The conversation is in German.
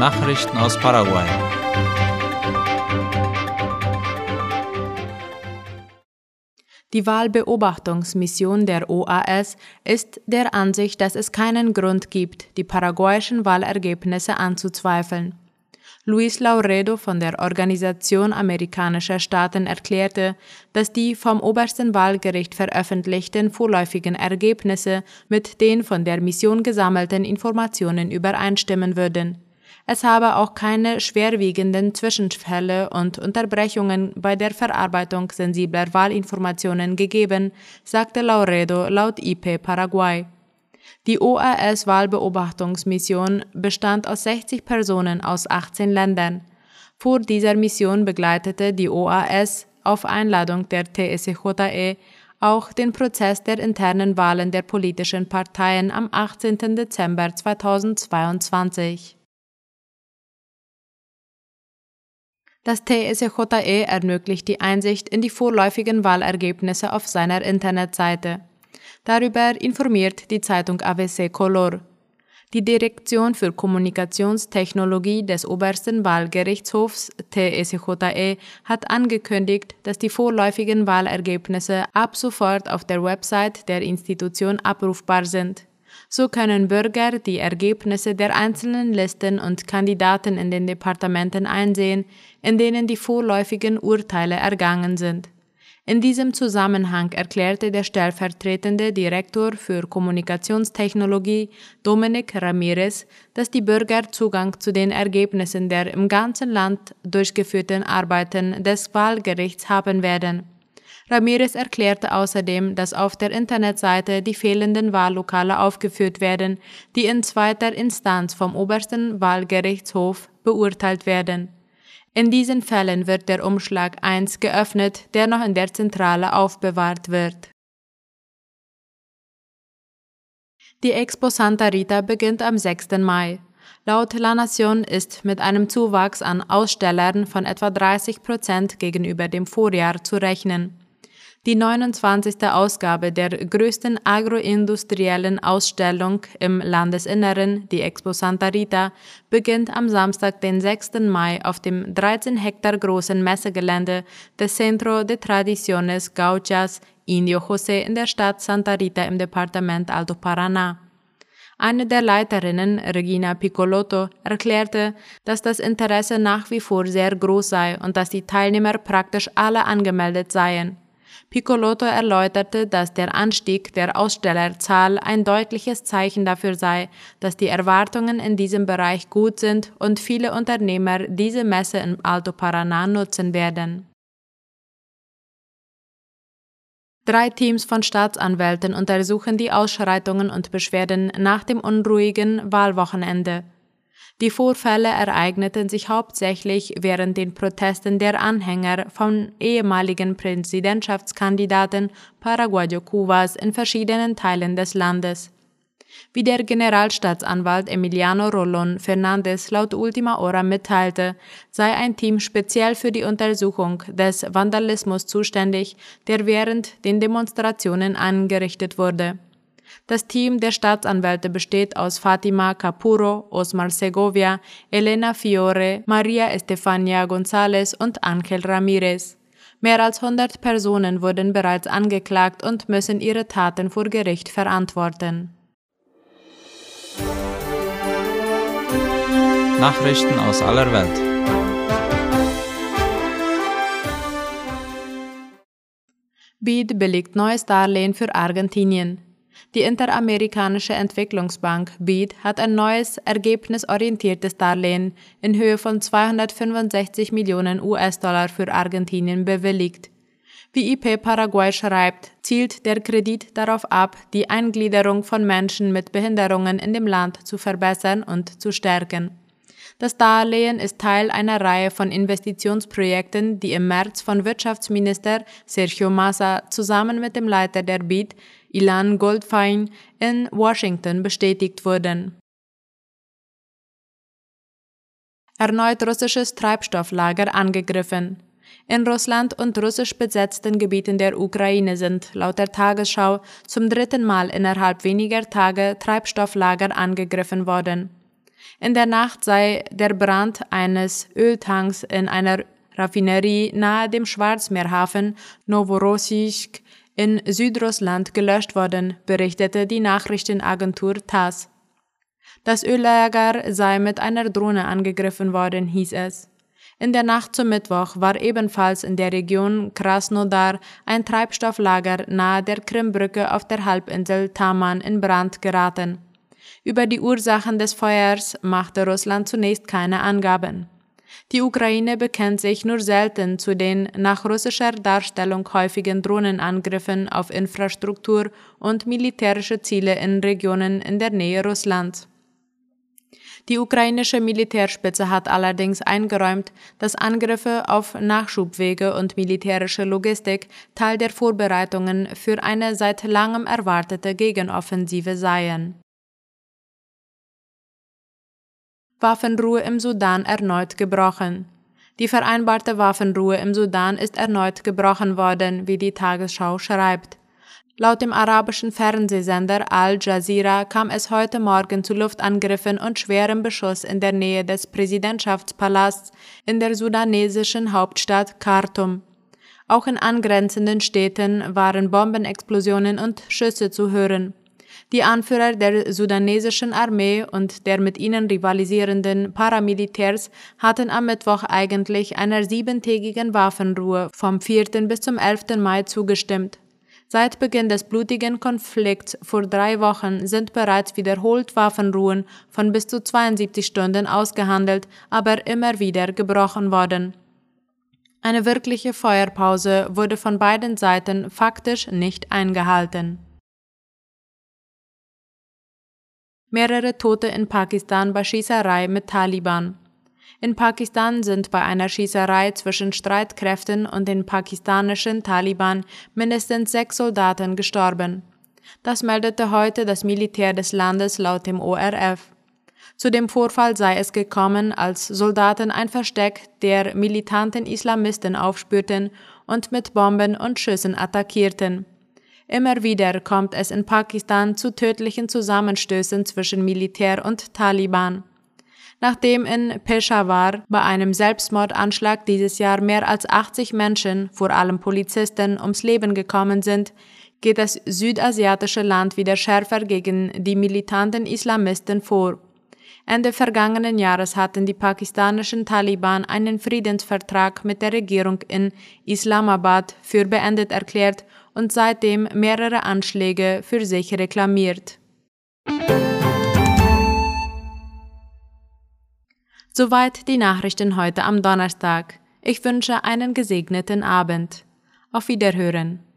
Nachrichten aus Paraguay. Die Wahlbeobachtungsmission der OAS ist der Ansicht, dass es keinen Grund gibt, die paraguayischen Wahlergebnisse anzuzweifeln. Luis Lauredo von der Organisation amerikanischer Staaten erklärte, dass die vom obersten Wahlgericht veröffentlichten vorläufigen Ergebnisse mit den von der Mission gesammelten Informationen übereinstimmen würden. Es habe auch keine schwerwiegenden Zwischenfälle und Unterbrechungen bei der Verarbeitung sensibler Wahlinformationen gegeben, sagte Lauredo laut IP Paraguay. Die OAS-Wahlbeobachtungsmission bestand aus 60 Personen aus 18 Ländern. Vor dieser Mission begleitete die OAS auf Einladung der TSJE auch den Prozess der internen Wahlen der politischen Parteien am 18. Dezember 2022. Das TSJE ermöglicht die Einsicht in die vorläufigen Wahlergebnisse auf seiner Internetseite. Darüber informiert die Zeitung ABC Color. Die Direktion für Kommunikationstechnologie des obersten Wahlgerichtshofs TSJE hat angekündigt, dass die vorläufigen Wahlergebnisse ab sofort auf der Website der Institution abrufbar sind. So können Bürger die Ergebnisse der einzelnen Listen und Kandidaten in den Departementen einsehen, in denen die vorläufigen Urteile ergangen sind. In diesem Zusammenhang erklärte der stellvertretende Direktor für Kommunikationstechnologie Dominik Ramirez, dass die Bürger Zugang zu den Ergebnissen der im ganzen Land durchgeführten Arbeiten des Wahlgerichts haben werden. Ramirez erklärte außerdem, dass auf der Internetseite die fehlenden Wahllokale aufgeführt werden, die in zweiter Instanz vom obersten Wahlgerichtshof beurteilt werden. In diesen Fällen wird der Umschlag 1 geöffnet, der noch in der Zentrale aufbewahrt wird. Die Expo Santa Rita beginnt am 6. Mai. Laut La Nation ist mit einem Zuwachs an Ausstellern von etwa 30 Prozent gegenüber dem Vorjahr zu rechnen. Die 29. Ausgabe der größten agroindustriellen Ausstellung im Landesinneren, die Expo Santa Rita, beginnt am Samstag, den 6. Mai auf dem 13 Hektar großen Messegelände des Centro de Tradiciones Gauchas Indio José in der Stadt Santa Rita im Departement Alto Paraná. Eine der Leiterinnen, Regina Piccolotto, erklärte, dass das Interesse nach wie vor sehr groß sei und dass die Teilnehmer praktisch alle angemeldet seien. Piccolotto erläuterte, dass der Anstieg der Ausstellerzahl ein deutliches Zeichen dafür sei, dass die Erwartungen in diesem Bereich gut sind und viele Unternehmer diese Messe im Alto Paraná nutzen werden. Drei Teams von Staatsanwälten untersuchen die Ausschreitungen und Beschwerden nach dem unruhigen Wahlwochenende. Die Vorfälle ereigneten sich hauptsächlich während den Protesten der Anhänger von ehemaligen Präsidentschaftskandidaten Paraguayo Cubas in verschiedenen Teilen des Landes. Wie der Generalstaatsanwalt Emiliano Rolón Fernández laut Ultima Hora mitteilte, sei ein Team speziell für die Untersuchung des Vandalismus zuständig, der während den Demonstrationen angerichtet wurde. Das Team der Staatsanwälte besteht aus Fatima Capuro, Osmar Segovia, Elena Fiore, Maria Estefania González und Ángel Ramírez. Mehr als 100 Personen wurden bereits angeklagt und müssen ihre Taten vor Gericht verantworten. Nachrichten aus aller Welt. BID billigt neues Darlehen für Argentinien. Die Interamerikanische Entwicklungsbank BEAD hat ein neues, ergebnisorientiertes Darlehen in Höhe von 265 Millionen US-Dollar für Argentinien bewilligt. Wie IP Paraguay schreibt, zielt der Kredit darauf ab, die Eingliederung von Menschen mit Behinderungen in dem Land zu verbessern und zu stärken. Das Darlehen ist Teil einer Reihe von Investitionsprojekten, die im März von Wirtschaftsminister Sergio Massa zusammen mit dem Leiter der BID, Ilan Goldfein, in Washington bestätigt wurden. Erneut russisches Treibstofflager angegriffen. In Russland und russisch besetzten Gebieten der Ukraine sind laut der Tagesschau zum dritten Mal innerhalb weniger Tage Treibstofflager angegriffen worden. In der Nacht sei der Brand eines Öltanks in einer Raffinerie nahe dem Schwarzmeerhafen Novorossiysk in Südrussland gelöscht worden, berichtete die Nachrichtenagentur TASS. Das Öllager sei mit einer Drohne angegriffen worden, hieß es. In der Nacht zum Mittwoch war ebenfalls in der Region Krasnodar ein Treibstofflager nahe der Krimbrücke auf der Halbinsel Taman in Brand geraten. Über die Ursachen des Feuers machte Russland zunächst keine Angaben. Die Ukraine bekennt sich nur selten zu den nach russischer Darstellung häufigen Drohnenangriffen auf Infrastruktur und militärische Ziele in Regionen in der Nähe Russlands. Die ukrainische Militärspitze hat allerdings eingeräumt, dass Angriffe auf Nachschubwege und militärische Logistik Teil der Vorbereitungen für eine seit langem erwartete Gegenoffensive seien. Waffenruhe im Sudan erneut gebrochen. Die vereinbarte Waffenruhe im Sudan ist erneut gebrochen worden, wie die Tagesschau schreibt. Laut dem arabischen Fernsehsender Al Jazeera kam es heute Morgen zu Luftangriffen und schwerem Beschuss in der Nähe des Präsidentschaftspalasts in der sudanesischen Hauptstadt Khartoum. Auch in angrenzenden Städten waren Bombenexplosionen und Schüsse zu hören. Die Anführer der sudanesischen Armee und der mit ihnen rivalisierenden Paramilitärs hatten am Mittwoch eigentlich einer siebentägigen Waffenruhe vom 4. bis zum 11. Mai zugestimmt. Seit Beginn des blutigen Konflikts vor drei Wochen sind bereits wiederholt Waffenruhen von bis zu 72 Stunden ausgehandelt, aber immer wieder gebrochen worden. Eine wirkliche Feuerpause wurde von beiden Seiten faktisch nicht eingehalten. Mehrere Tote in Pakistan bei Schießerei mit Taliban. In Pakistan sind bei einer Schießerei zwischen Streitkräften und den pakistanischen Taliban mindestens sechs Soldaten gestorben. Das meldete heute das Militär des Landes laut dem ORF. Zu dem Vorfall sei es gekommen, als Soldaten ein Versteck der militanten Islamisten aufspürten und mit Bomben und Schüssen attackierten. Immer wieder kommt es in Pakistan zu tödlichen Zusammenstößen zwischen Militär und Taliban. Nachdem in Peshawar bei einem Selbstmordanschlag dieses Jahr mehr als 80 Menschen, vor allem Polizisten, ums Leben gekommen sind, geht das südasiatische Land wieder schärfer gegen die militanten Islamisten vor. Ende vergangenen Jahres hatten die pakistanischen Taliban einen Friedensvertrag mit der Regierung in Islamabad für beendet erklärt und seitdem mehrere Anschläge für sich reklamiert. Soweit die Nachrichten heute am Donnerstag. Ich wünsche einen gesegneten Abend. Auf Wiederhören.